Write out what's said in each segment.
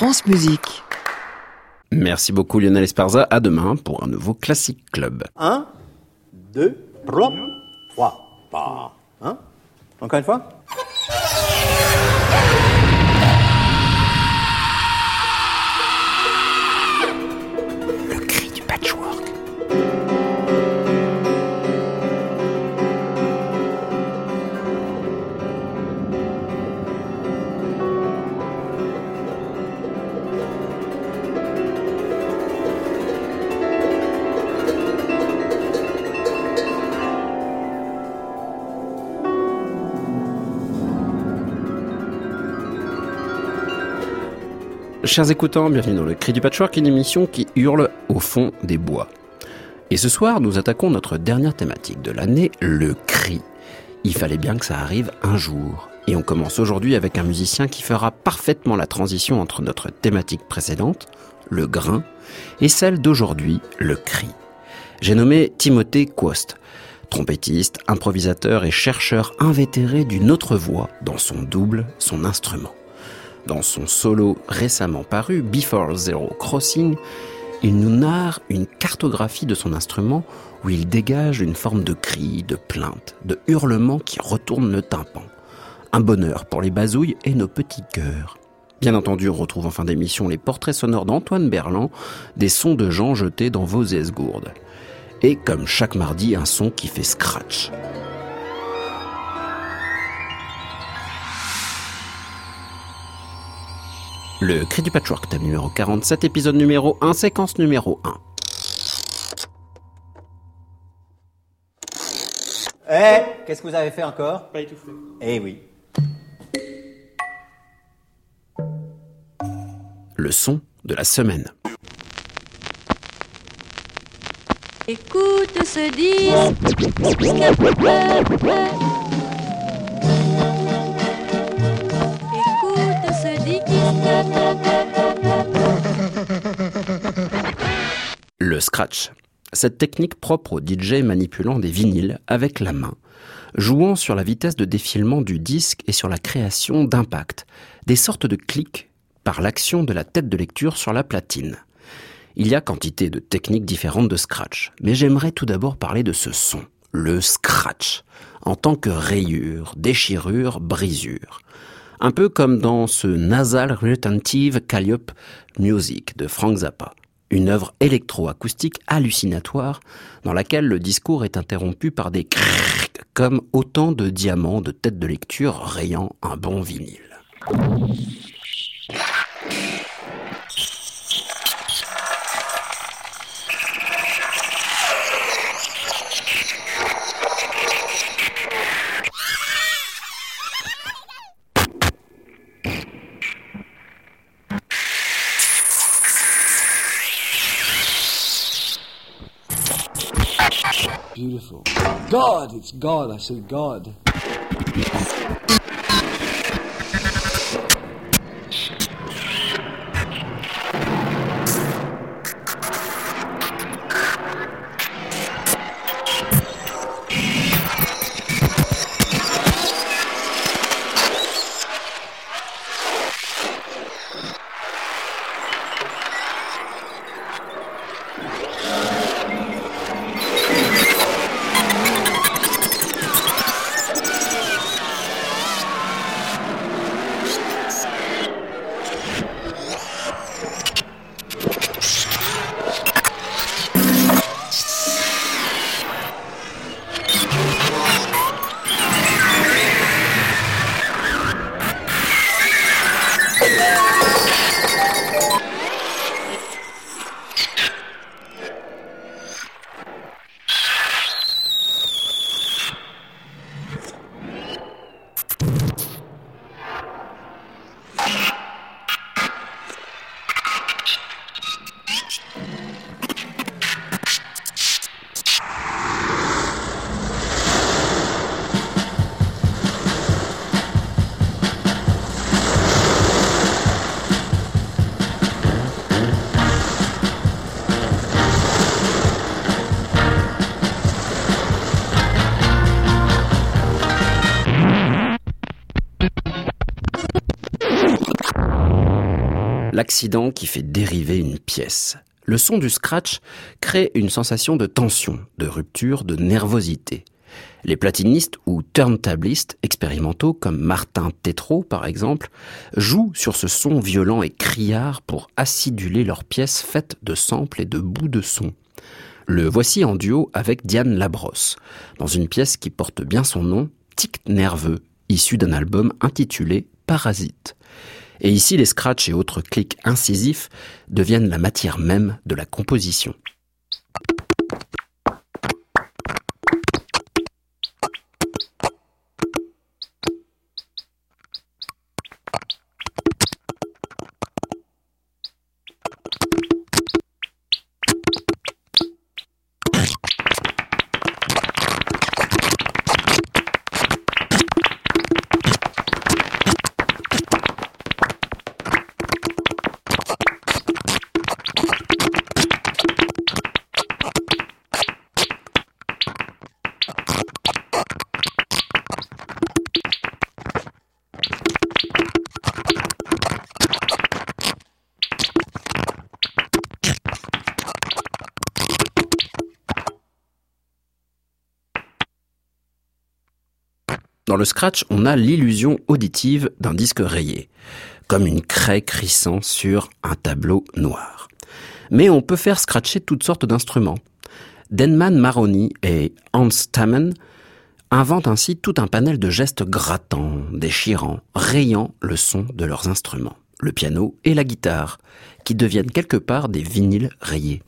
France Musique. Merci beaucoup Lionel Esparza. À demain pour un nouveau Classic Club. 1, 2, 3, 3, Hein Encore une fois Chers écoutants, bienvenue dans le Cri du Patchwork, une émission qui hurle au fond des bois. Et ce soir, nous attaquons notre dernière thématique de l'année, le cri. Il fallait bien que ça arrive un jour. Et on commence aujourd'hui avec un musicien qui fera parfaitement la transition entre notre thématique précédente, le grain, et celle d'aujourd'hui, le cri. J'ai nommé Timothée Quost, trompettiste, improvisateur et chercheur invétéré d'une autre voix dans son double, son instrument. Dans son solo récemment paru, Before Zero Crossing, il nous narre une cartographie de son instrument où il dégage une forme de cri, de plainte, de hurlement qui retourne le tympan. Un bonheur pour les bazouilles et nos petits cœurs. Bien entendu, on retrouve en fin d'émission les portraits sonores d'Antoine Berland, des sons de gens jetés dans vos esgourdes. Et comme chaque mardi, un son qui fait scratch. Le cri du patchwork, thème numéro 47, épisode numéro 1, séquence numéro 1. Eh, qu'est-ce que vous avez fait encore? Pas étouffé. Eh oui. Le son de la semaine. Écoute ce disque. Le scratch. Cette technique propre au DJ manipulant des vinyles avec la main, jouant sur la vitesse de défilement du disque et sur la création d'impact, des sortes de clics par l'action de la tête de lecture sur la platine. Il y a quantité de techniques différentes de scratch, mais j'aimerais tout d'abord parler de ce son, le scratch, en tant que rayure, déchirure, brisure. Un peu comme dans ce Nasal Retentive Calliope Music de Frank Zappa, une œuvre électroacoustique hallucinatoire dans laquelle le discours est interrompu par des crrrk comme autant de diamants de tête de lecture rayant un bon vinyle. God, it's God. I said God. Qui fait dériver une pièce. Le son du scratch crée une sensation de tension, de rupture, de nervosité. Les platinistes ou turntablistes expérimentaux, comme Martin Tétrault par exemple, jouent sur ce son violent et criard pour aciduler leurs pièces faites de samples et de bouts de son. Le voici en duo avec Diane Labrosse, dans une pièce qui porte bien son nom, Tic nerveux, issu d'un album intitulé Parasite. Et ici, les scratchs et autres clics incisifs deviennent la matière même de la composition. Le scratch, on a l'illusion auditive d'un disque rayé, comme une craie crissant sur un tableau noir. Mais on peut faire scratcher toutes sortes d'instruments. Denman Maroni et Hans Tammen inventent ainsi tout un panel de gestes grattants, déchirants, rayant le son de leurs instruments, le piano et la guitare, qui deviennent quelque part des vinyles rayés.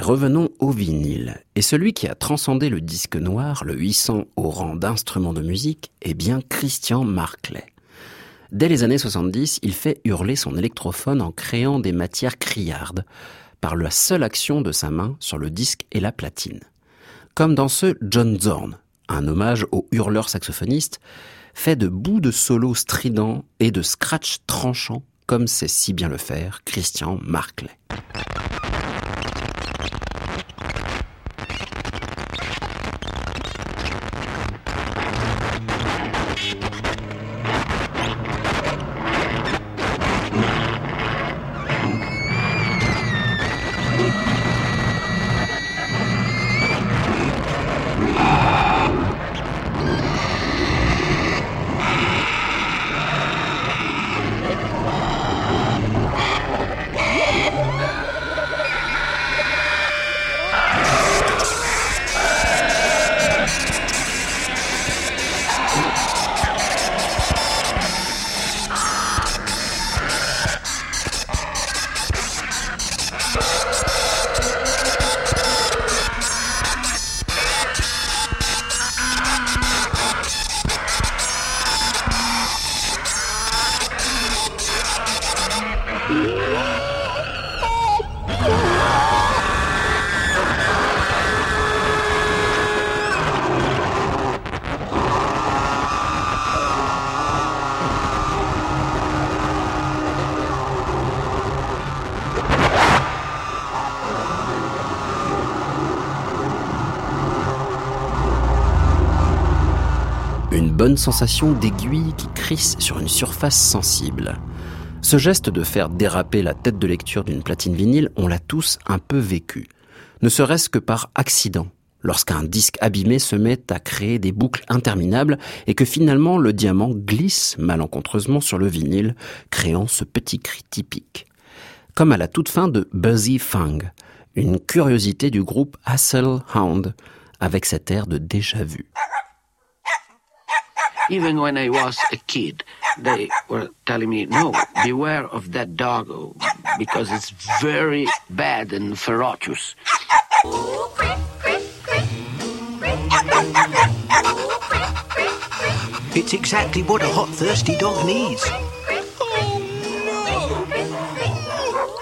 Revenons au vinyle. Et celui qui a transcendé le disque noir, le 800 au rang d'instrument de musique, est bien Christian Marclay. Dès les années 70, il fait hurler son électrophone en créant des matières criardes, par la seule action de sa main sur le disque et la platine. Comme dans ce John Zorn, un hommage au hurleur saxophoniste, fait de bouts de solo stridents et de scratch tranchants, comme sait si bien le faire Christian Marclay. Sensation d'aiguille qui crisse sur une surface sensible. Ce geste de faire déraper la tête de lecture d'une platine vinyle, on l'a tous un peu vécu. Ne serait-ce que par accident, lorsqu'un disque abîmé se met à créer des boucles interminables et que finalement le diamant glisse malencontreusement sur le vinyle, créant ce petit cri typique. Comme à la toute fin de Buzzy Fang, une curiosité du groupe Hassel Hound, avec cet air de déjà vu. Even when I was a kid, they were telling me, no, beware of that dog because it's very bad and ferocious. It's exactly what a hot, thirsty dog needs. Oh,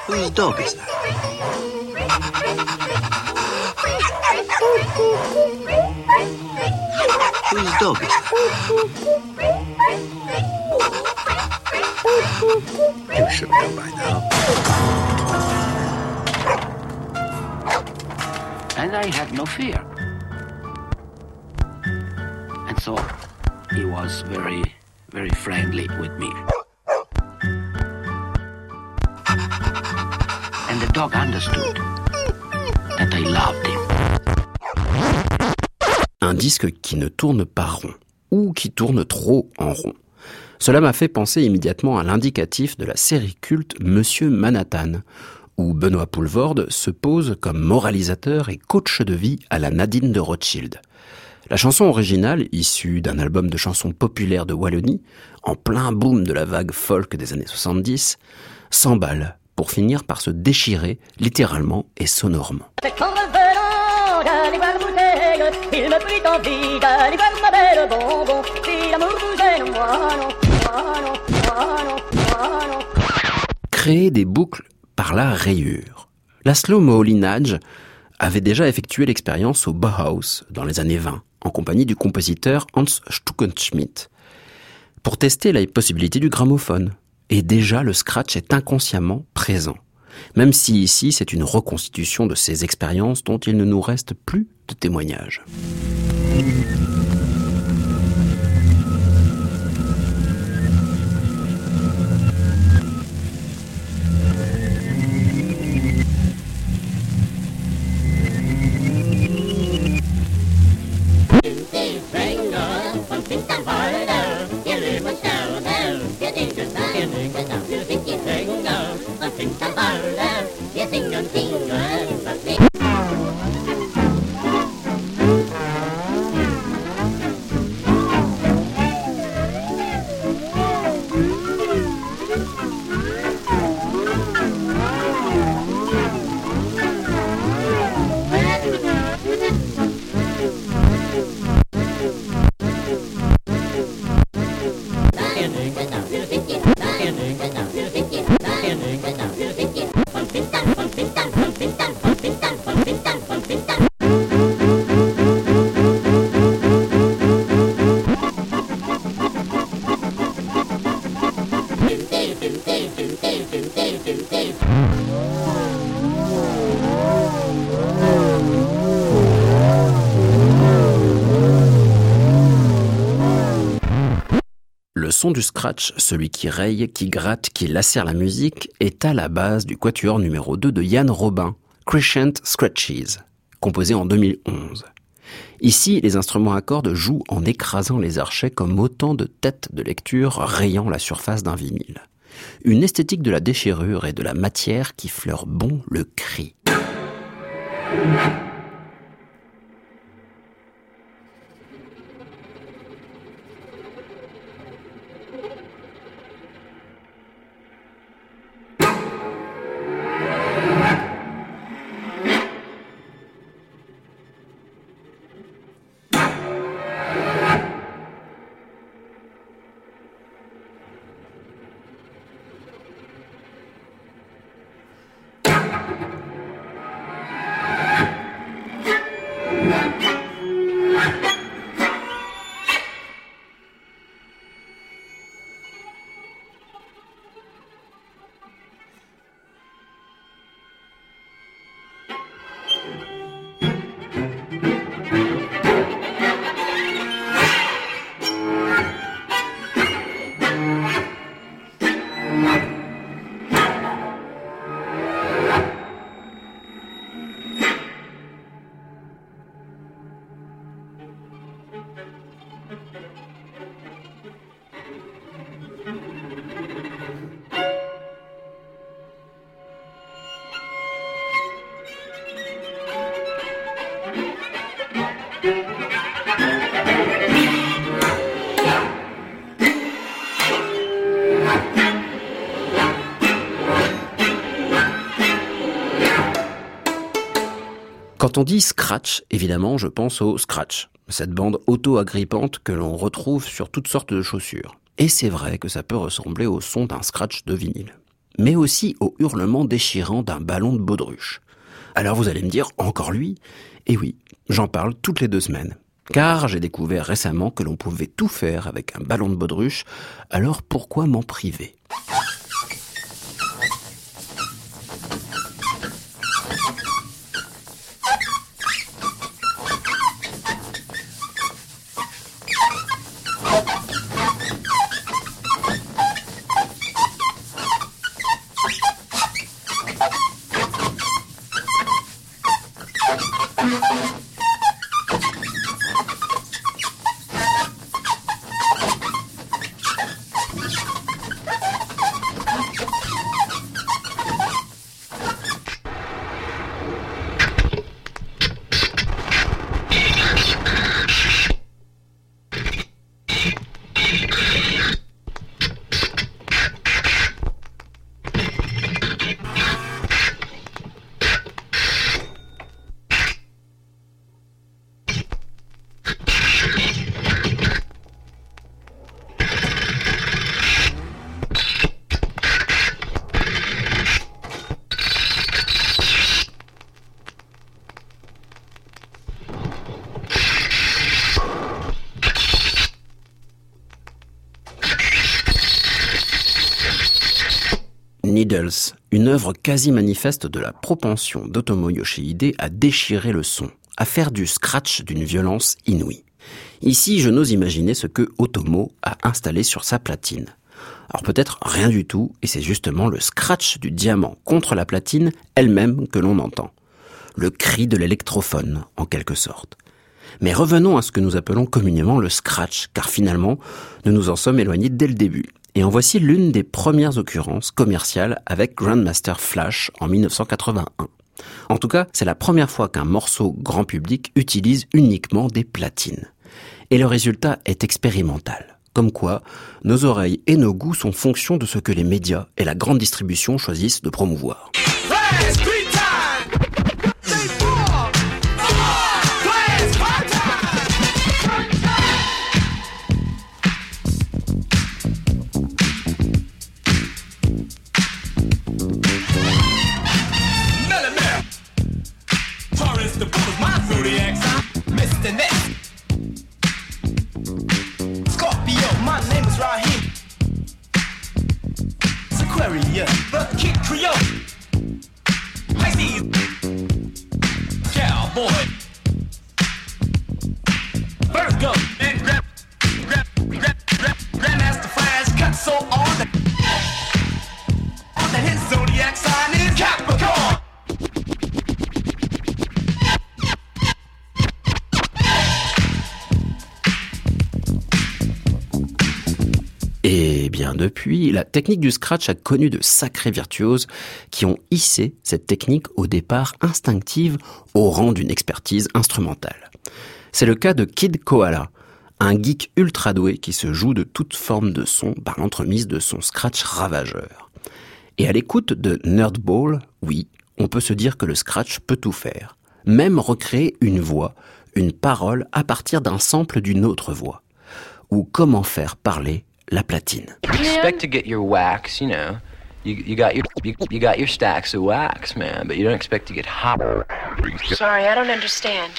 Whose dog is that? Oh, Whose dog is that? You should know by now. And I had no fear. And so he was very, very friendly with me. And the dog understood that I loved him. Un disque qui ne tourne pas rond, ou qui tourne trop en rond. Cela m'a fait penser immédiatement à l'indicatif de la série culte Monsieur Manhattan, où Benoît Poulvorde se pose comme moralisateur et coach de vie à la Nadine de Rothschild. La chanson originale, issue d'un album de chansons populaires de Wallonie, en plein boom de la vague folk des années 70, s'emballe pour finir par se déchirer littéralement et sonorement. Créer des boucles par la rayure. Laszlo Moholy-Nagy avait déjà effectué l'expérience au Bauhaus dans les années 20, en compagnie du compositeur Hans Stuckenschmidt, pour tester la possibilité du gramophone. Et déjà, le scratch est inconsciemment présent. Même si ici, c'est une reconstitution de ces expériences dont il ne nous reste plus de témoignages. Son du scratch, celui qui raye, qui gratte, qui lacère la musique, est à la base du quatuor numéro 2 de Yann Robin, Crescent Scratches, composé en 2011. Ici, les instruments à cordes jouent en écrasant les archets comme autant de têtes de lecture rayant la surface d'un vinyle. Une esthétique de la déchirure et de la matière qui fleure bon le cri. Quand on dit scratch, évidemment, je pense au scratch, cette bande auto-agrippante que l'on retrouve sur toutes sortes de chaussures. Et c'est vrai que ça peut ressembler au son d'un scratch de vinyle. Mais aussi au hurlement déchirant d'un ballon de baudruche. Alors vous allez me dire, encore lui? Et oui, j'en parle toutes les deux semaines. Car j'ai découvert récemment que l'on pouvait tout faire avec un ballon de baudruche, alors pourquoi m'en priver? Manifeste de la propension d'Otomo Yoshihide à déchirer le son, à faire du scratch d'une violence inouïe. Ici, je n'ose imaginer ce que Otomo a installé sur sa platine. Alors peut-être rien du tout, et c'est justement le scratch du diamant contre la platine elle-même que l'on entend. Le cri de l'électrophone, en quelque sorte. Mais revenons à ce que nous appelons communément le scratch, car finalement, nous nous en sommes éloignés dès le début. Et en voici l'une des premières occurrences commerciales avec Grandmaster Flash en 1981. En tout cas, c'est la première fois qu'un morceau grand public utilise uniquement des platines. Et le résultat est expérimental. Comme quoi, nos oreilles et nos goûts sont fonction de ce que les médias et la grande distribution choisissent de promouvoir. warrior, the Kid Creole. I see you, cowboy, go and grab, grab, grab, grab, grandmaster fires cut so on the, on the his zodiac sign is Capricorn. Et bien depuis, la technique du scratch a connu de sacrés virtuoses qui ont hissé cette technique au départ instinctive au rang d'une expertise instrumentale. C'est le cas de Kid Koala, un geek ultra doué qui se joue de toute forme de son par l'entremise de son scratch ravageur. Et à l'écoute de Nerdball, oui, on peut se dire que le scratch peut tout faire, même recréer une voix, une parole à partir d'un sample d'une autre voix, ou comment faire parler la platine. You expect to get your wax, you know. You, you got your you, you got your stacks of wax, man, but you don't expect to get hot. Sorry, I don't understand.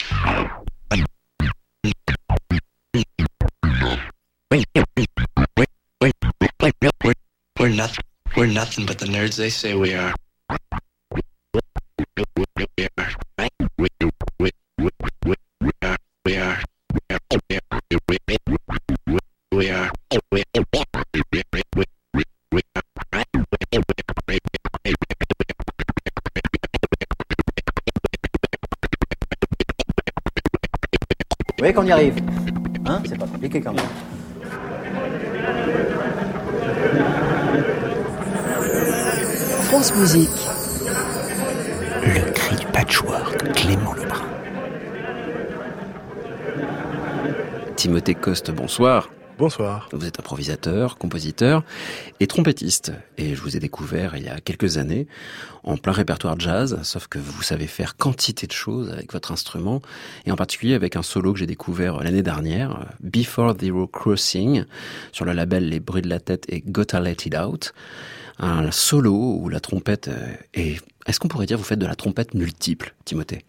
We're nothing. We're nothing but the nerds they say we are. Qu'on y arrive Hein C'est pas compliqué quand même. France Musique. Le cri du patchwork, Clément Lebrun. Timothée Coste, bonsoir. Bonsoir. Vous êtes improvisateur, compositeur et trompettiste. Et je vous ai découvert il y a quelques années en plein répertoire jazz, sauf que vous savez faire quantité de choses avec votre instrument, et en particulier avec un solo que j'ai découvert l'année dernière, Before Zero Crossing, sur le label Les Bruits de la Tête et Gotta Let It Out. Un solo où la trompette euh, est... Est-ce qu'on pourrait dire vous faites de la trompette multiple, Timothée?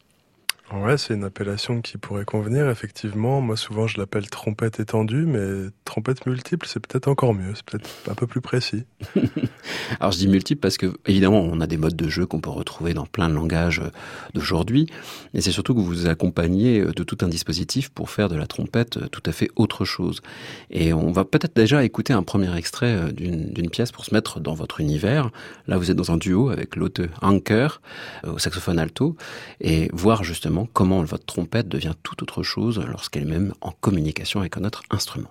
Ouais, c'est une appellation qui pourrait convenir, effectivement. Moi, souvent, je l'appelle trompette étendue, mais trompette multiple, c'est peut-être encore mieux. C'est peut-être un peu plus précis. Alors je dis multiple parce que évidemment on a des modes de jeu qu'on peut retrouver dans plein de langages euh, d'aujourd'hui, mais c'est surtout que vous vous accompagnez euh, de tout un dispositif pour faire de la trompette euh, tout à fait autre chose. Et on va peut-être déjà écouter un premier extrait d'une pièce pour se mettre dans votre univers. Là vous êtes dans un duo avec l'hôte Anker au saxophone alto et voir justement comment votre trompette devient tout autre chose lorsqu'elle est même en communication avec un autre instrument.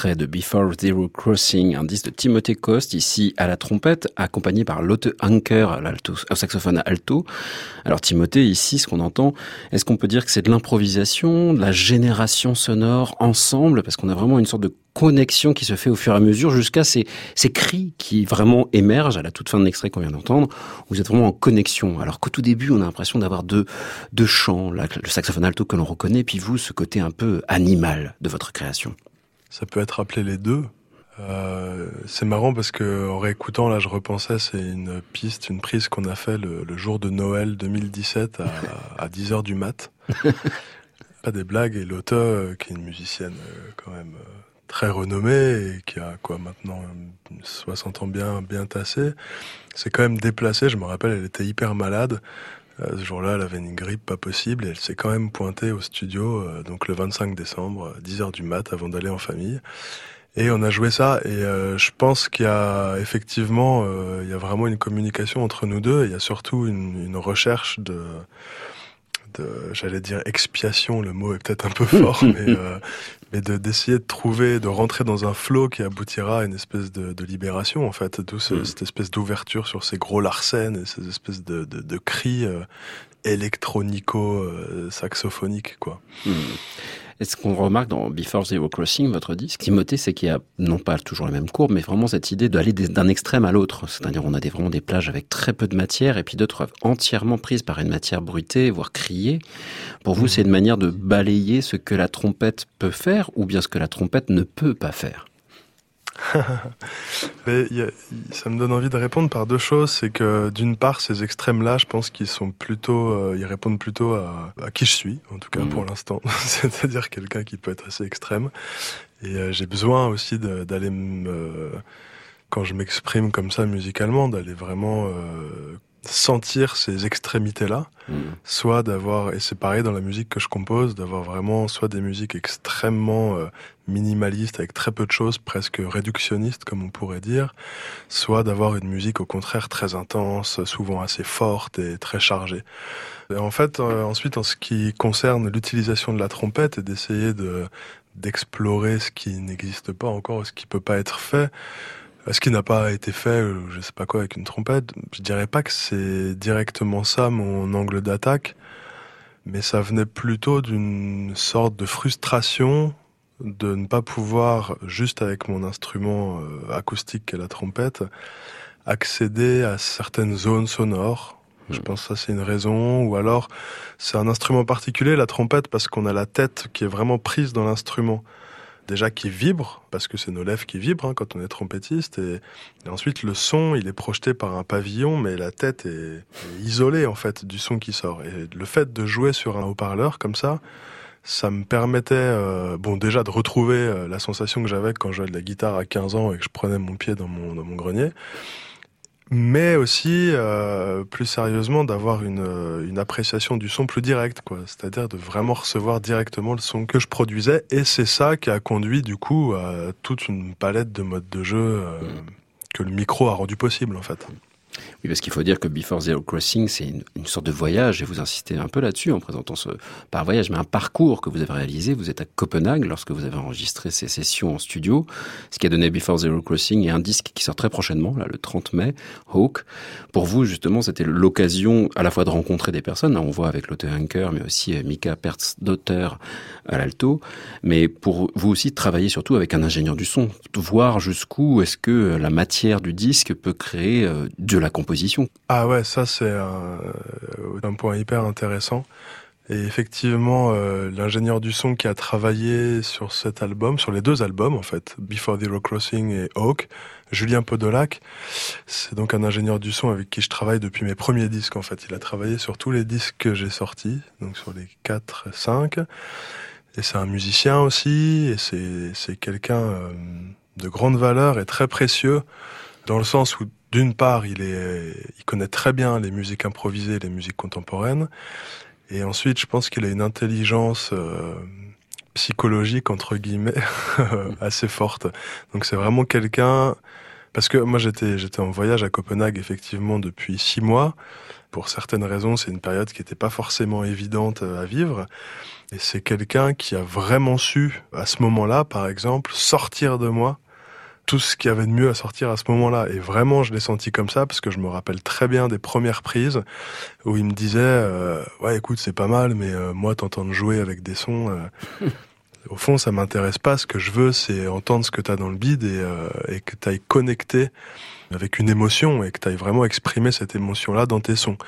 Extrait de Before Zero Crossing, un disque de Timothée Coste, ici à la trompette, accompagné par Lotte Anker au saxophone alto. Alors Timothée, ici, ce qu'on entend, est-ce qu'on peut dire que c'est de l'improvisation, de la génération sonore ensemble, parce qu'on a vraiment une sorte de connexion qui se fait au fur et à mesure jusqu'à ces, ces cris qui vraiment émergent à la toute fin de l'extrait qu'on vient d'entendre. Vous êtes vraiment en connexion. Alors qu'au tout début, on a l'impression d'avoir deux, deux chants, le saxophone alto que l'on reconnaît, puis vous, ce côté un peu animal de votre création. Ça peut être appelé les deux. Euh, c'est marrant parce que en réécoutant là, je repensais, c'est une piste, une prise qu'on a fait le, le jour de Noël 2017 à, à 10 heures du mat. Pas des blagues et Lotte, euh, qui est une musicienne euh, quand même très renommée et qui a quoi maintenant euh, 60 ans bien bien tassé, c'est quand même déplacée. Je me rappelle, elle était hyper malade. Euh, ce jour-là, elle avait une grippe pas possible et elle s'est quand même pointée au studio, euh, donc le 25 décembre, 10 heures du mat, avant d'aller en famille. Et on a joué ça et euh, je pense qu'il y a effectivement, euh, il y a vraiment une communication entre nous deux. et Il y a surtout une, une recherche de, de j'allais dire expiation. Le mot est peut-être un peu fort, mais, euh, mais de d'essayer de trouver, de rentrer dans un flow qui aboutira à une espèce de, de libération en fait, d'où ce- cette espèce d'ouverture sur ces gros larcènes et ces espèces de, de, de cris euh, électronico euh, quoi. Hmm. Et ce qu'on remarque dans Before Zero Crossing, votre disque, Timothée, c'est qu'il y a non pas toujours les mêmes courbes, mais vraiment cette idée d'aller d'un extrême à l'autre. C'est-à-dire, on a des, vraiment des plages avec très peu de matière, et puis d'autres entièrement prises par une matière bruitée, voire criée. Pour vous, c'est une manière de balayer ce que la trompette peut faire, ou bien ce que la trompette ne peut pas faire. Mais il y a- il- ça me donne envie de répondre par deux choses. C'est que d'une part, ces extrêmes-là, je pense qu'ils sont plutôt, euh, ils répondent plutôt à, à qui je suis, en tout cas Mhm. pour l'instant. C'est-à-dire quelqu'un qui peut être assez extrême. Et euh, j'ai besoin aussi d'aller me, quand je m'exprime comme ça musicalement, d'aller vraiment euh, sentir ces extrémités-là soit d'avoir, et c'est pareil dans la musique que je compose, d'avoir vraiment soit des musiques extrêmement euh, minimalistes avec très peu de choses, presque réductionnistes comme on pourrait dire, soit d'avoir une musique au contraire très intense, souvent assez forte et très chargée. Et en fait, euh, ensuite, en ce qui concerne l'utilisation de la trompette et d'essayer de d'explorer ce qui n'existe pas encore, ce qui peut pas être fait, ce qui n'a pas été fait, euh, je sais pas quoi, avec une trompette, je dirais pas que c'est directement ça mon angle d'attaque, mais ça venait plutôt d'une sorte de frustration de ne pas pouvoir, juste avec mon instrument euh, acoustique qu'est la trompette, accéder à certaines zones sonores. Je pense que ça c'est une raison, ou alors c'est un instrument particulier, la trompette, parce qu'on a la tête qui est vraiment prise dans l'instrument déjà qui vibre, parce que c'est nos lèvres qui vibrent hein, quand on est trompettiste, et, et ensuite le son, il est projeté par un pavillon, mais la tête est, est isolée en fait du son qui sort. Et le fait de jouer sur un haut-parleur comme ça, ça me permettait, euh, bon déjà de retrouver euh, la sensation que j'avais quand je jouais de la guitare à 15 ans et que je prenais mon pied dans mon, dans mon grenier, mais aussi euh, plus sérieusement d'avoir une, une appréciation du son plus directe, quoi. C'est-à-dire de vraiment recevoir directement le son que je produisais, et c'est ça qui a conduit du coup à toute une palette de modes de jeu euh, que le micro a rendu possible en fait. Oui, parce qu'il faut dire que Before Zero Crossing, c'est une, sorte de voyage, et vous insistez un peu là-dessus en présentant ce, pas un voyage, mais un parcours que vous avez réalisé. Vous êtes à Copenhague lorsque vous avez enregistré ces sessions en studio, ce qui a donné Before Zero Crossing et un disque qui sort très prochainement, là, le 30 mai, Hawk. Pour vous, justement, c'était l'occasion à la fois de rencontrer des personnes, hein, on voit avec Lotte Anker, mais aussi euh, Mika Pertz d'auteur à l'alto, mais pour vous aussi travailler surtout avec un ingénieur du son, voir jusqu'où est-ce que euh, la matière du disque peut créer euh, de la composition. Ah ouais, ça c'est un, euh, un point hyper intéressant. Et effectivement, euh, l'ingénieur du son qui a travaillé sur cet album, sur les deux albums en fait, Before Zero Crossing et Hawk, Julien Podolac, c'est donc un ingénieur du son avec qui je travaille depuis mes premiers disques en fait. Il a travaillé sur tous les disques que j'ai sortis, donc sur les 4 et 5. Et c'est un musicien aussi, et c'est c'est quelqu'un euh, de grande valeur et très précieux, dans le sens où d'une part, il connaît très bien les musiques improvisées, les musiques contemporaines, et ensuite, je pense qu'il a une intelligence euh, psychologique entre guillemets assez forte. Donc c'est vraiment quelqu'un Parce que moi j'étais j'étais en voyage à Copenhague effectivement depuis six mois. Pour certaines raisons, c'est une période qui n'était pas forcément évidente euh, à vivre. Et c'est quelqu'un qui a vraiment su, à ce moment-là, par exemple, sortir de moi tout ce qu'il y avait de mieux à sortir à ce moment-là. Et vraiment, je l'ai senti comme ça parce que je me rappelle très bien des premières prises où il me disait euh, ouais, écoute, c'est pas mal, mais euh, moi, t'entendre jouer avec des sons. euh, au fond, ça m'intéresse pas. Ce que je veux, c'est entendre ce que t'as dans le bide et, et que t'ailles connecter avec une émotion et que t'ailles vraiment exprimer cette émotion-là dans tes sons.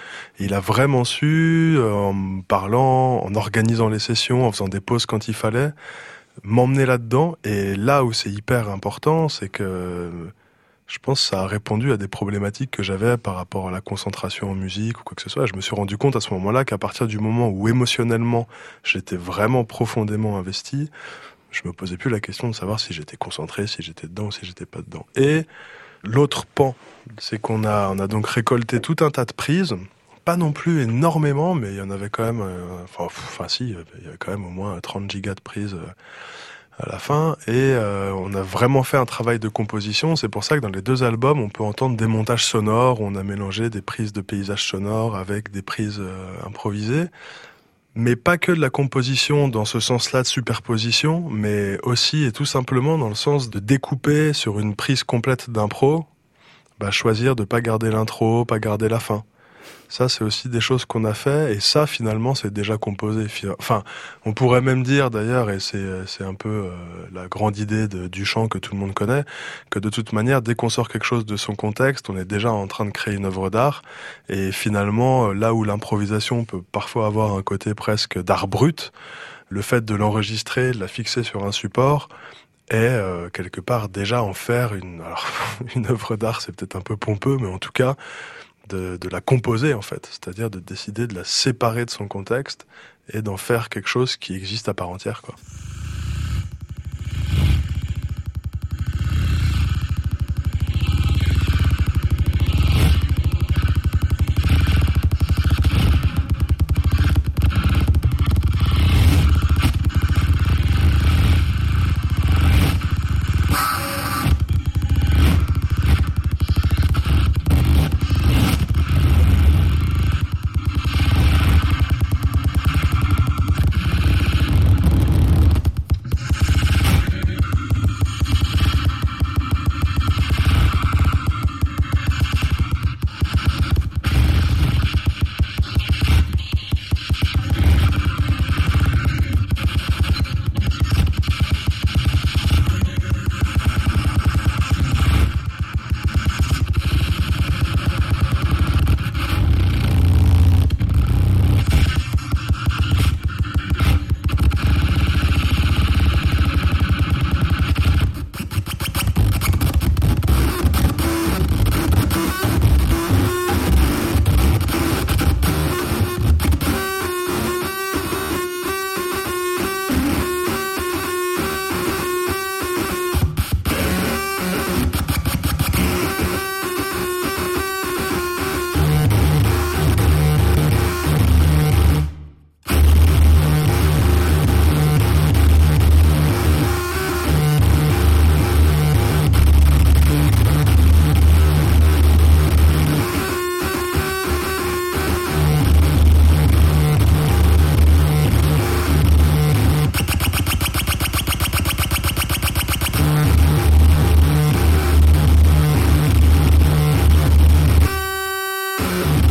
Et il a vraiment su, en parlant, en organisant les sessions, en faisant des pauses quand il fallait, m'emmener là-dedans. Et là où c'est hyper important, c'est que je pense que ça a répondu à des problématiques que j'avais par rapport à la concentration en musique ou quoi que ce soit. Je me suis rendu compte à ce moment-là qu'à partir du moment où émotionnellement j'étais vraiment profondément investi, je me posais plus la question de savoir si j'étais concentré, si j'étais dedans ou si j'étais pas dedans. Et l'autre pan, c'est qu'on a, on a donc récolté tout un tas de prises. Pas non plus énormément, mais il y en avait quand même, euh, enfin, si, il y avait quand même au moins 30 gigas de prises euh, à la fin. Et euh, on a vraiment fait un travail de composition. C'est pour ça que dans les deux albums, on peut entendre des montages sonores. On a mélangé des prises de paysages sonores avec des prises improvisées. Mais pas que de la composition dans ce sens-là de superposition, mais aussi et tout simplement dans le sens de découper sur une prise complète d'impro, bah, choisir de pas garder l'intro, pas garder la fin. Ça, c'est aussi des choses qu'on a fait, et ça, finalement, c'est déjà composé. Fi- Enfin, on pourrait même dire, d'ailleurs, et c'est c'est un peu euh, la grande idée de- du chant que tout le monde connaît, que de toute manière, dès qu'on sort quelque chose de son contexte, on est déjà en train de créer une œuvre d'art, et finalement, euh, là où l'improvisation peut parfois avoir un côté presque d'art brut, le fait de l'enregistrer, de la fixer sur un support, est euh, quelque part déjà en faire une, alors, une œuvre d'art, c'est peut-être un peu pompeux, mais en tout cas, de, la composer en fait, c'est-à-dire de décider de la séparer de son contexte et d'en faire quelque chose qui existe à part entière. Quoi. Yeah.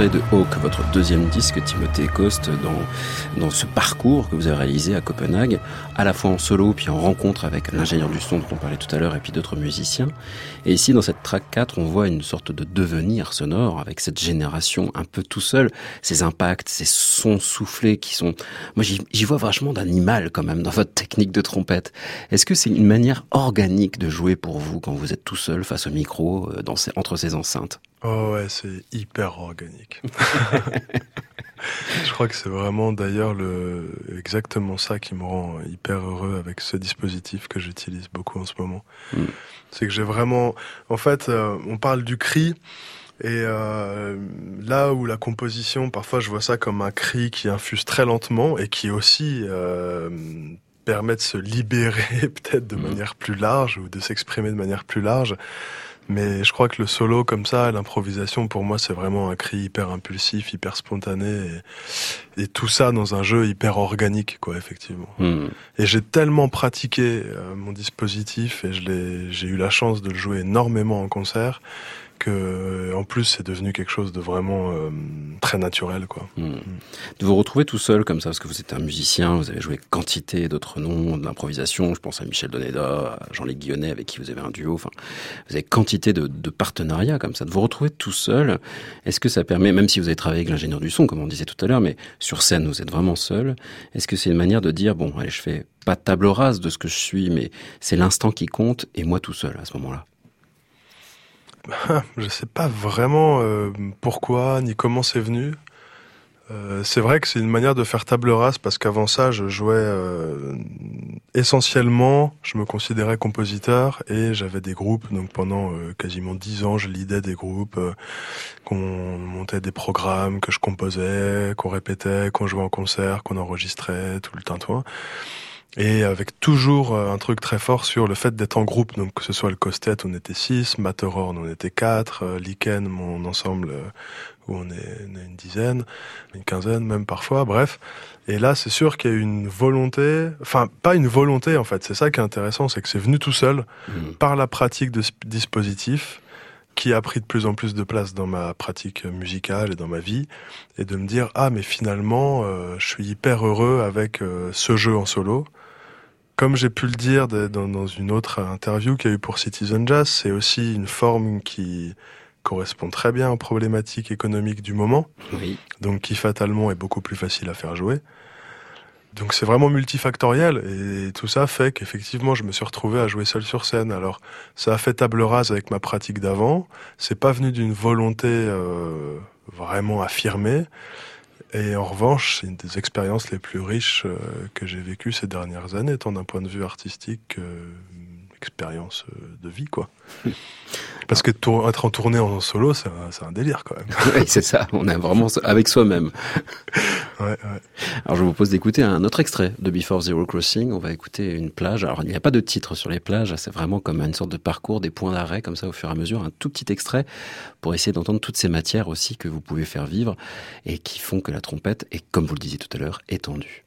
Extrait de Hawk, votre deuxième disque, Timothée Coste, dans, dans ce parcours que vous avez réalisé à Copenhague, à la fois en solo, puis en rencontre avec l'ingénieur du son dont on parlait tout à l'heure, et puis d'autres musiciens. Et ici, dans cette track 4, on voit une sorte de devenir sonore avec cette génération un peu tout seul, ces impacts, ces sons soufflés qui sont... Moi, j'y vois vachement d'animal quand même dans votre technique de trompette. Est-ce que c'est une manière organique de jouer pour vous quand vous êtes tout seul face au micro, euh, dans ces- entre ces enceintes? Oh ouais, c'est hyper organique. Je crois que c'est vraiment d'ailleurs le exactement ça qui me rend hyper heureux avec ce dispositif que j'utilise beaucoup en ce moment. Mm. C'est que j'ai vraiment, en fait, euh, on parle du cri. Et euh, là où la composition, parfois je vois ça comme un cri qui infuse très lentement et qui aussi euh, permet de se libérer peut-être de manière plus large ou de s'exprimer de manière plus large. Mais je crois que le solo comme ça, l'improvisation pour moi c'est vraiment un cri hyper impulsif, hyper spontané et, et tout ça dans un jeu hyper organique quoi effectivement. Hmm. Et j'ai tellement pratiqué euh, mon dispositif et j'ai eu la chance de le jouer énormément en concert que en plus c'est devenu quelque chose de vraiment euh, très naturel quoi. Hmm. De vous retrouver tout seul comme ça, parce que vous êtes un musicien, vous avez joué quantité d'autres noms de l'improvisation, je pense à Michel Doneda, à Jean-Luc Guillonnet avec qui vous avez un duo, enfin, vous avez quantité de, de partenariats comme ça, de vous retrouver tout seul, est-ce que ça permet, même si vous avez travaillé avec l'ingénieur du son, comme on disait tout à l'heure, mais sur scène vous êtes vraiment seul, est-ce que c'est une manière de dire, bon, allez, je fais pas de table rase de ce que je suis, mais c'est l'instant qui compte, et moi tout seul à ce moment-là? je sais pas vraiment euh, pourquoi ni comment c'est venu. Euh, c'est vrai que c'est une manière de faire table rase parce qu'avant ça, je jouais euh, essentiellement, je me considérais compositeur et j'avais des groupes. Donc pendant quasiment dix ans, je lidais des groupes, qu'on montait des programmes, que je composais, qu'on répétait, qu'on jouait en concert, qu'on enregistrait, tout le tintouin. Et avec toujours euh, un truc très fort sur le fait d'être en groupe, donc que ce soit le Costet, on était six, Matterhorn, on était quatre, euh, Lichen, mon ensemble, euh, où on est, on est une dizaine, une quinzaine même parfois, bref. Et là, c'est sûr qu'il y a une volonté, enfin, pas une volonté en fait, c'est ça qui est intéressant, c'est que c'est venu tout seul, par la pratique de ce dispositif, qui a pris de plus en plus de place dans ma pratique musicale et dans ma vie, et de me dire, ah, mais finalement, euh, je suis hyper heureux avec euh, ce jeu en solo. Comme j'ai pu le dire dans une autre interview qu'il y a eu pour Citizen Jazz, c'est aussi une forme qui correspond très bien aux problématiques économiques du moment, Oui. donc qui fatalement est beaucoup plus facile à faire jouer. Donc c'est vraiment multifactoriel et tout ça fait qu'effectivement je me suis retrouvé à jouer seul sur scène. Alors ça a fait table rase avec ma pratique d'avant. C'est pas venu d'une volonté euh, vraiment affirmée. Et en revanche, c'est une des expériences les plus riches euh, que j'ai vécues ces dernières années, tant d'un point de vue artistique que expérience euh, de vie, quoi. Parce que tour- être en tournée en solo, c'est un, délire quand même. Oui, c'est ça, on est vraiment avec soi-même. Ouais, ouais. Alors je vous propose d'écouter un autre extrait de Before Zero Crossing. On va écouter une plage. Alors il n'y a pas de titre sur les plages, c'est vraiment comme une sorte de parcours, des points d'arrêt comme ça au fur et à mesure, un tout petit extrait pour essayer d'entendre toutes ces matières aussi que vous pouvez faire vivre et qui font que la trompette est, comme vous le disiez tout à l'heure, étendue.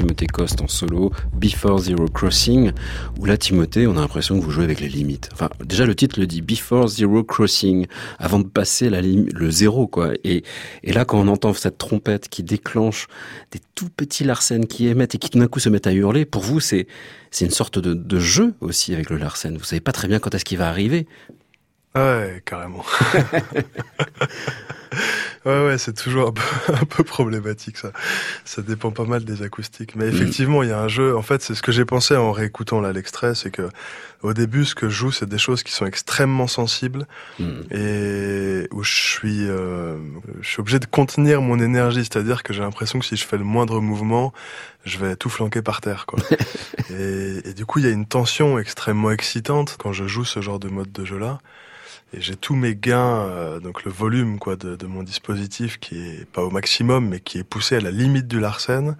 Timothée Coste en solo, Before Zero Crossing, où là, Timothée, on a l'impression que vous jouez avec les limites. Enfin, déjà, le titre le dit Before Zero Crossing, avant de passer la lim- le zéro, quoi. Et, et là, quand on entend cette trompette qui déclenche des tout petits Larsen qui émettent et qui tout d'un coup se mettent à hurler, pour vous, c'est, c'est une sorte de, de jeu aussi avec le Larsen. Vous savez pas très bien quand est-ce qu'il va arriver. Ouais, carrément. ouais, ouais, c'est toujours un peu, un peu problématique ça. Ça dépend pas mal des acoustiques. Mais effectivement, il y a un jeu. En fait, c'est ce que j'ai pensé en réécoutant là l'extrait, c'est que au début, ce que je joue, c'est des choses qui sont extrêmement sensibles et où je suis, euh, je suis obligé de contenir mon énergie. C'est-à-dire que j'ai l'impression que si je fais le moindre mouvement, je vais tout flanquer par terre, quoi. et, et du coup, il y a une tension extrêmement excitante quand je joue ce genre de mode de jeu-là. Et j'ai tous mes gains, euh, donc le volume quoi de, mon dispositif qui est pas au maximum, mais qui est poussé à la limite du Larsen.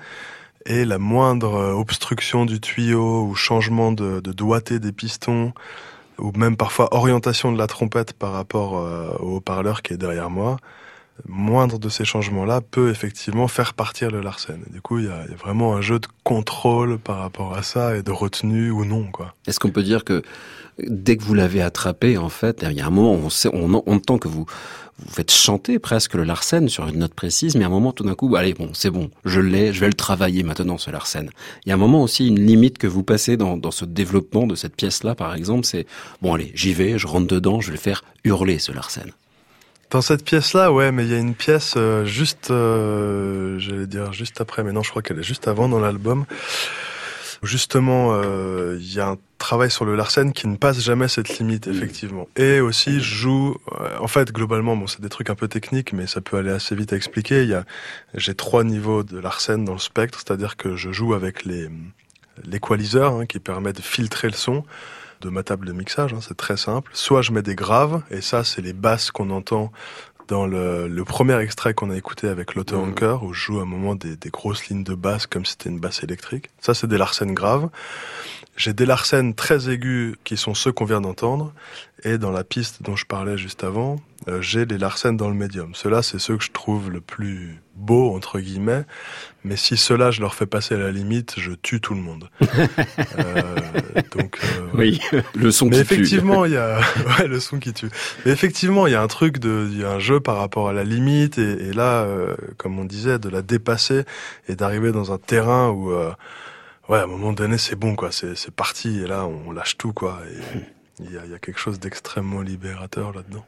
Et la moindre euh, obstruction du tuyau ou changement de, de doigté des pistons, ou même parfois orientation de la trompette par rapport euh, au haut-parleur qui est derrière moi, moindre de ces changements-là peut effectivement faire partir le Larsen. Du coup, il y, y a vraiment un jeu de contrôle par rapport à ça et de retenue ou non. Est-ce qu'on peut dire que dès que vous l'avez attrapé, en fait, il y a un moment où on, entend que vous vous faites chanter presque le Larsen sur une note précise, mais à un moment, tout d'un coup, allez, bon, c'est bon, je l'ai, je vais le travailler maintenant, ce Larsen. Il y a un moment aussi, une limite que vous passez dans, dans ce développement de cette pièce-là, par exemple, c'est, bon, allez, j'y vais, je rentre dedans, je vais le faire hurler, ce Larsen. Dans cette pièce-là, ouais, mais il y a une pièce euh, juste, euh, j'allais dire juste après, mais non, je crois qu'elle est juste avant dans l'album. Justement, euh, il y a un travail sur le Larsen qui ne passe jamais cette limite, effectivement. Et aussi, je joue, euh, en fait, globalement, bon, c'est des trucs un peu techniques, mais ça peut aller assez vite à expliquer. Il y a, j'ai trois niveaux de Larsen dans le spectre, c'est-à-dire que je joue avec les l'équaliseur hein, qui permet de filtrer le son de ma table de mixage, hein, c'est très simple. Soit je mets des graves, et ça, c'est les basses qu'on entend dans le, le premier extrait qu'on a écouté avec l'auto anchor où je joue à un moment des, des grosses lignes de basse comme si c'était une basse électrique. Ça, c'est des Larsen graves. J'ai des Larsen très aigus qui sont ceux qu'on vient d'entendre. Et dans la piste dont je parlais juste avant, euh, j'ai les Larsen dans le médium. Ceux-là, c'est ceux que je trouve le plus beau, entre guillemets. Mais si ceux-là, je leur fais passer à la limite, je tue tout le monde. euh, donc, euh, Oui, le son mais qui tue. effectivement, il y a ouais, le son qui tue. Mais effectivement, il y a un truc de, il y a un jeu par rapport à la limite et, et là, comme on disait, de la dépasser et d'arriver dans un terrain où, ouais, à un moment donné, c'est bon quoi, c'est parti et là, on lâche tout quoi. Et il y a, il y a quelque chose d'extrêmement libérateur là-dedans.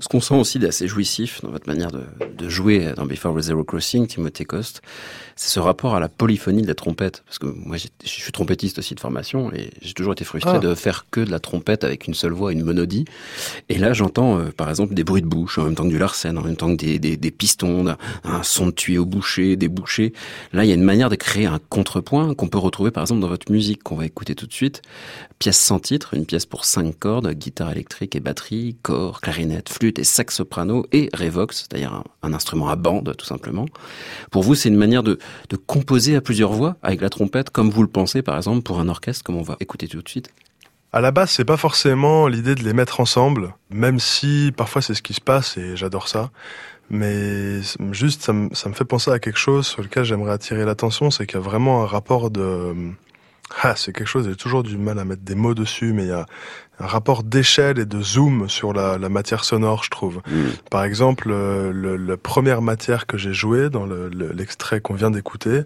Ce qu'on sent aussi d'assez jouissif dans votre manière de, de jouer dans Before the Zero Crossing, Timothée Coste, c'est ce rapport à la polyphonie de la trompette. Parce que moi, je suis trompettiste aussi de formation et j'ai toujours été frustré Ah. de faire que de la trompette avec une seule voix, une monodie. Et là, j'entends, euh, par exemple, des bruits de bouche en même temps que du Larsen, en même temps que des, des, des pistons, un, un son de tuyau bouché, des bouchées. Là, il y a une manière de créer un contrepoint qu'on peut retrouver, par exemple, dans votre musique qu'on va écouter tout de suite. Pièce sans titre, une pièce pour cinq cordes, guitare électrique et batterie, corps, clarinette, flûte et sax soprano et revox, c'est-à-dire un, instrument à bande, tout simplement. Pour vous, c'est une manière de, de composer à plusieurs voix avec la trompette, comme vous le pensez, par exemple, pour un orchestre, comme on va écouter tout de suite. À la base, c'est pas forcément l'idée de les mettre ensemble, même si parfois c'est ce qui se passe et j'adore ça. Mais juste, ça me, ça me fait penser à quelque chose sur lequel j'aimerais attirer l'attention, c'est qu'il y a vraiment un rapport de... Ah, c'est quelque chose, j'ai toujours du mal à mettre des mots dessus, mais il y a un rapport d'échelle et de zoom sur la, la matière sonore, je trouve. Par exemple, euh, le, la première matière que j'ai jouée dans le- le- l'extrait qu'on vient d'écouter,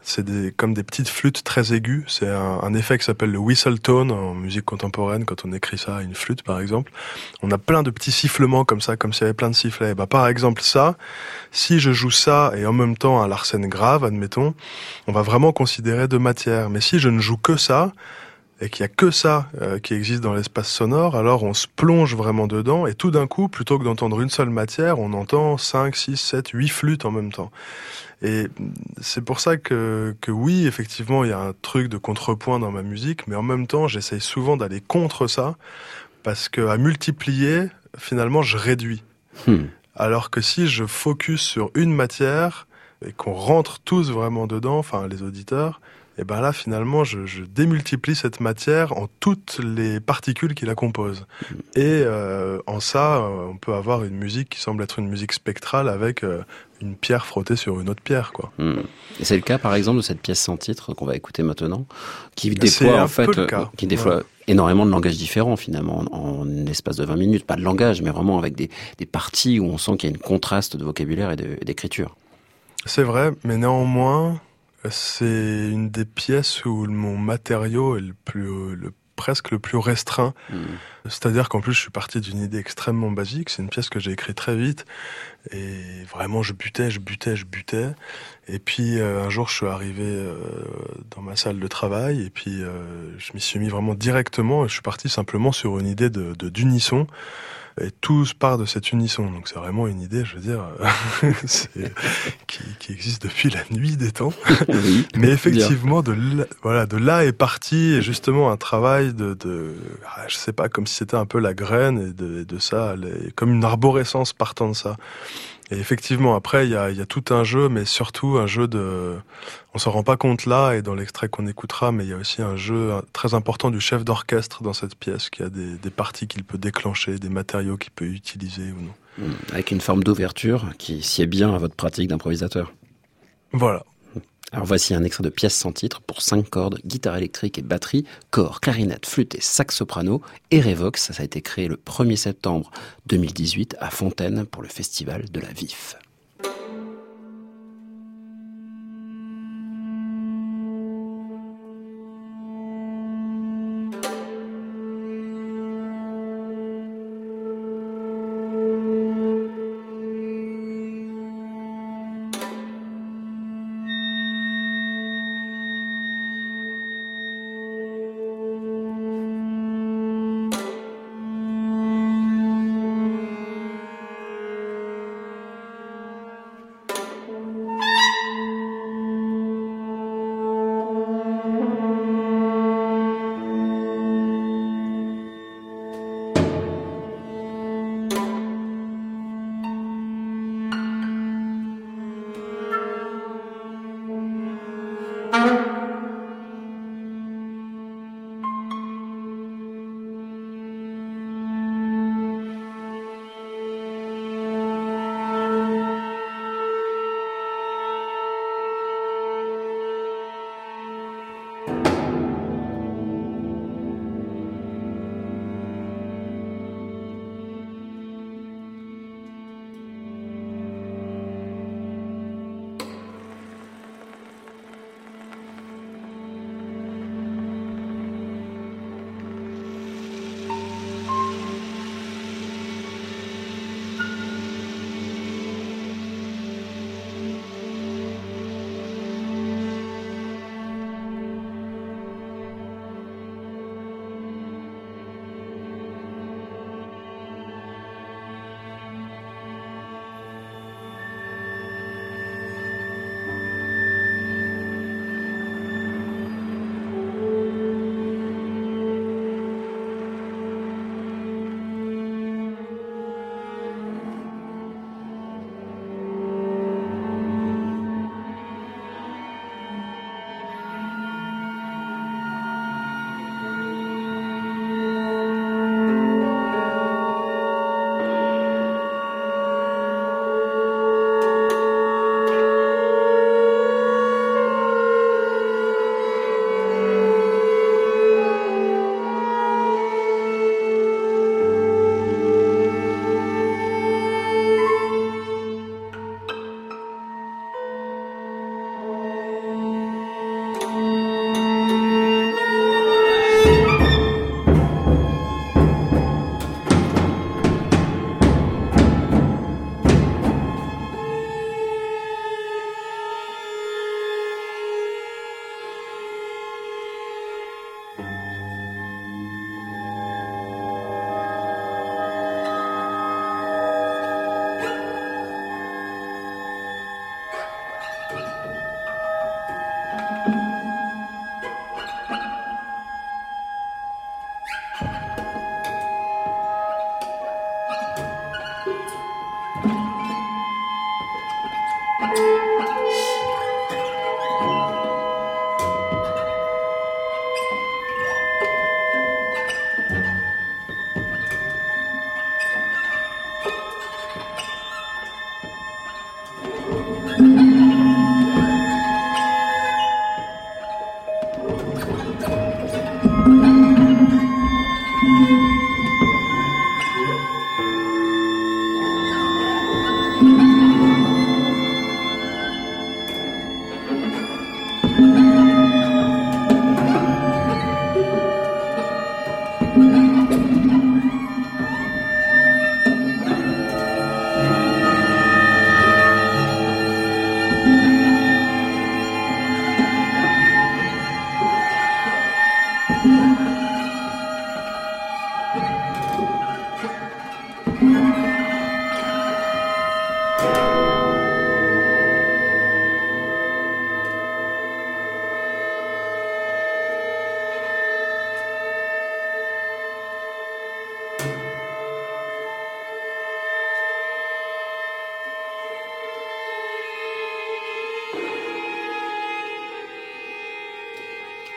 c'est des, comme des petites flûtes très aiguës. C'est un, un effet qui s'appelle le whistle tone en musique contemporaine, quand on écrit ça à une flûte, par exemple. On a plein de petits sifflements comme ça, comme s'il y avait plein de sifflets. Et bah, par exemple, ça, si je joue ça et en même temps un Larsen grave, admettons, on va vraiment considérer deux matières. Mais si je ne joue que ça, et qu'il y a que ça euh, qui existe dans l'espace sonore, alors on se plonge vraiment dedans et tout d'un coup, plutôt que d'entendre une seule matière, on entend 5, 6, 7, 8 flûtes en même temps. Et c'est pour ça que, que oui, effectivement, il y a un truc de contrepoint dans ma musique, mais en même temps, j'essaye souvent d'aller contre ça, parce que à multiplier, finalement, je réduis. Hmm. Alors que si je focus sur une matière et qu'on rentre tous vraiment dedans, enfin les auditeurs, et ben là finalement je, je démultiplie cette matière en toutes les particules qui la composent. Et euh, en ça, euh, on peut avoir une musique qui semble être une musique spectrale avec euh, une pierre frottée sur une autre pierre, quoi. Hmm. Et c'est le cas, par exemple, de cette pièce sans titre qu'on va écouter maintenant, qui C'est déploie en fait, euh, qui déploie ouais. énormément de langages différents finalement en, en l'espace de 20 minutes, pas de langage, mais vraiment avec des, des parties où on sent qu'il y a une contraste de vocabulaire et d'écriture. C'est vrai, mais néanmoins, c'est une des pièces où mon matériau est le plus, le, presque le plus restreint. C'est-à-dire qu'en plus, je suis parti d'une idée extrêmement basique. C'est une pièce que j'ai écrite très vite. Et vraiment, je butais, je butais, je butais. Et puis, euh, un jour, je suis arrivé euh, dans ma salle de travail. Et puis, euh, je m'y suis mis vraiment directement. Et je suis parti simplement sur une idée de de- d'unisson. Et tout part de cette unisson. Donc, c'est vraiment une idée, je veux dire, euh, qui, qui existe depuis la nuit des temps. Oui, Mais effectivement, de là, voilà, de là est parti justement un travail de, de ah, je sais pas, comme si c'était un peu la graine et de, ça, les- comme une arborescence partant de ça. Et effectivement, après, il y a, il y a tout un jeu, mais surtout un jeu de, on s'en rend pas compte là et dans l'extrait qu'on écoutera, mais il y a aussi un jeu très important du chef d'orchestre dans cette pièce, qui a des, des parties qu'il peut déclencher, des matériaux qu'il peut utiliser ou non. Avec une forme d'ouverture qui sied bien à votre pratique d'improvisateur. Voilà. Alors voici un extrait de pièce sans titre pour cinq cordes, guitare électrique et batterie, corps, clarinette, flûte et sax soprano. Et Revox, ça a été créé le 1er septembre 2018 à Fontaine pour le festival de la VIF.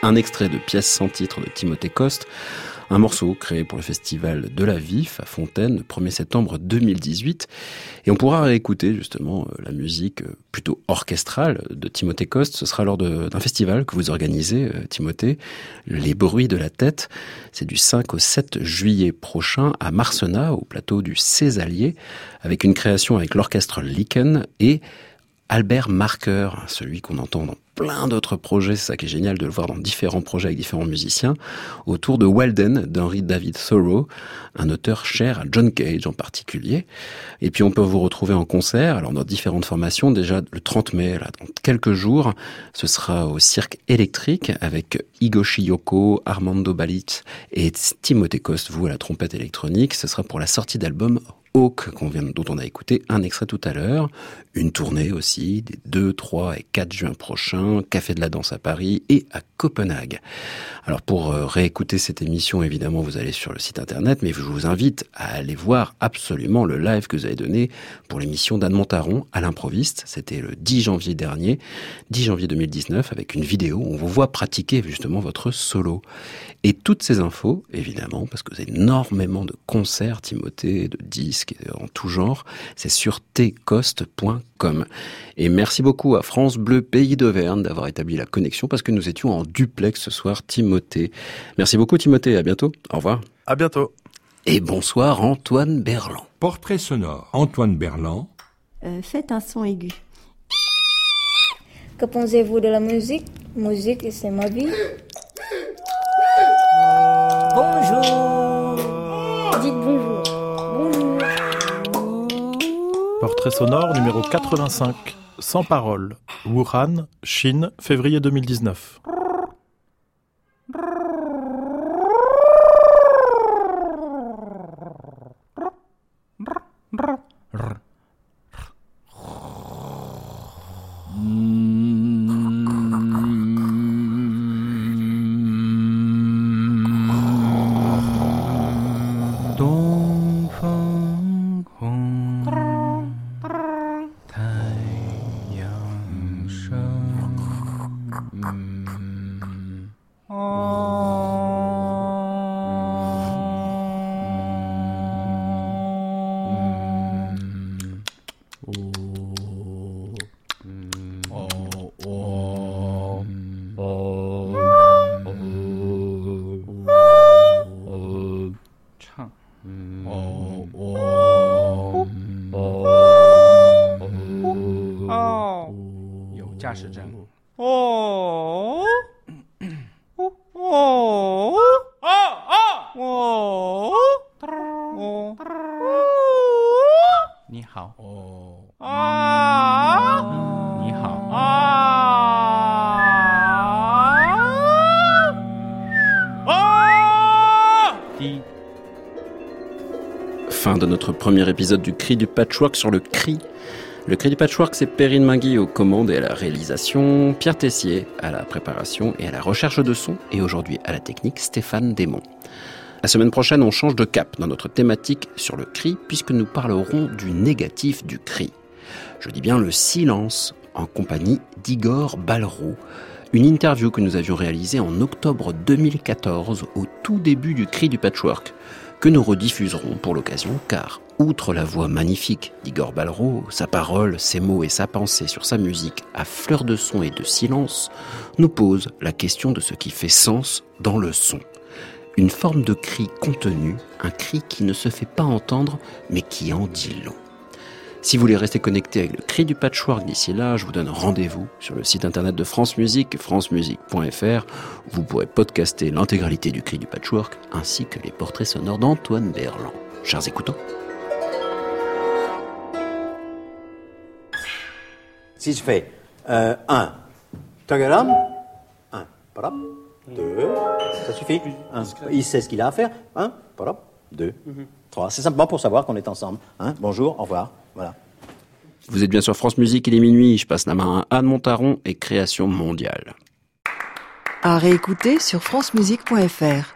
Un extrait de pièce sans titre de Timothée Coste, un morceau créé pour le festival de la Vif à Fontaine le 1er septembre 2018. Et on pourra réécouter justement euh, la musique euh, plutôt orchestrale de Timothée Coste. Ce sera lors d'un festival que vous organisez, euh, Timothée, Les Bruits de la Tête. C'est du 5 au 7 juillet prochain à Marcenat, au plateau du Césalier, avec une création avec l'orchestre Licken et Albert Marker, celui qu'on entend dans plein d'autres projets, c'est ça qui est génial de le voir dans différents projets avec différents musiciens, autour de Walden d'Henry David Thoreau, un auteur cher à John Cage en particulier. Et puis on peut vous retrouver en concert, alors dans différentes formations, déjà le 30 mai, là, dans quelques jours, ce sera au Cirque électrique avec Higoshi Yoko, Armando Balitz et Timothée Coste, vous à la trompette électronique. Ce sera pour la sortie d'album Hawk, dont on a écouté un extrait tout à l'heure. Une tournée aussi, des 2, 3 et 4 juin prochains, Café de la Danse à Paris et à Copenhague. Alors pour euh, réécouter cette émission, évidemment, vous allez sur le site internet, mais je vous invite à aller voir absolument le live que vous avez donné pour l'émission d'Anne Montaron à l'improviste. C'était le 10 janvier dernier, 10 janvier 2019, avec une vidéo où on vous voit pratiquer justement votre solo. Et toutes ces infos, évidemment, parce que avez énormément de concerts, Timothée, de disques en tout genre, c'est sur tcost.com. Et merci beaucoup à France Bleu Pays d'Auvergne d'avoir établi la connexion parce que nous étions en duplex ce soir, Timothée. Merci beaucoup, Timothée. À bientôt. Au revoir. À bientôt. Et bonsoir, Antoine Berland. Portrait sonore. Antoine Berland. Euh, faites un son aigu. Que pensez-vous de la musique? Musique, c'est ma vie. Bonjour. Dites bonjour. Bonjour. Portrait sonore numéro 85, sans parole. Wuhan, Chine, février 2019. Fin de notre premier épisode du Cri du Patchwork sur le cri. Le Cri du Patchwork, c'est Perrine Mingui aux commandes et à la réalisation, Pierre Tessier à la préparation et à la recherche de son, et aujourd'hui à la technique, Stéphane Desmond. La semaine prochaine, on change de cap dans notre thématique sur le cri, puisque nous parlerons du négatif du cri. Je dis bien le silence, en compagnie d'Igor Balro. Une interview que nous avions réalisée en octobre 2014, au tout début du Cri du Patchwork, que nous rediffuserons pour l'occasion, car, outre la voix magnifique d'Igor Balro, sa parole, ses mots et sa pensée sur sa musique à fleur de son et de silence, nous pose la question de ce qui fait sens dans le son. Une forme de cri contenu, un cri qui ne se fait pas entendre, mais qui en dit long. Si vous voulez rester connecté avec le cri du patchwork d'ici là, je vous donne rendez-vous sur le site internet de France Musique, francemusique.fr. Vous pourrez podcaster l'intégralité du cri du patchwork ainsi que les portraits sonores d'Antoine Berland. Chers écoutants. Si je fais 1, tagaram, 1, parap, 2, ça suffit. Un, il sait ce qu'il a à faire. 1, parap, 2, 3. C'est simplement pour savoir qu'on est ensemble. Hein. Bonjour, au revoir. Voilà. Vous êtes bien sur France Musique, il est minuit. Je passe la main à Anne Montaron et Création Mondiale. À réécouter sur francemusique.fr.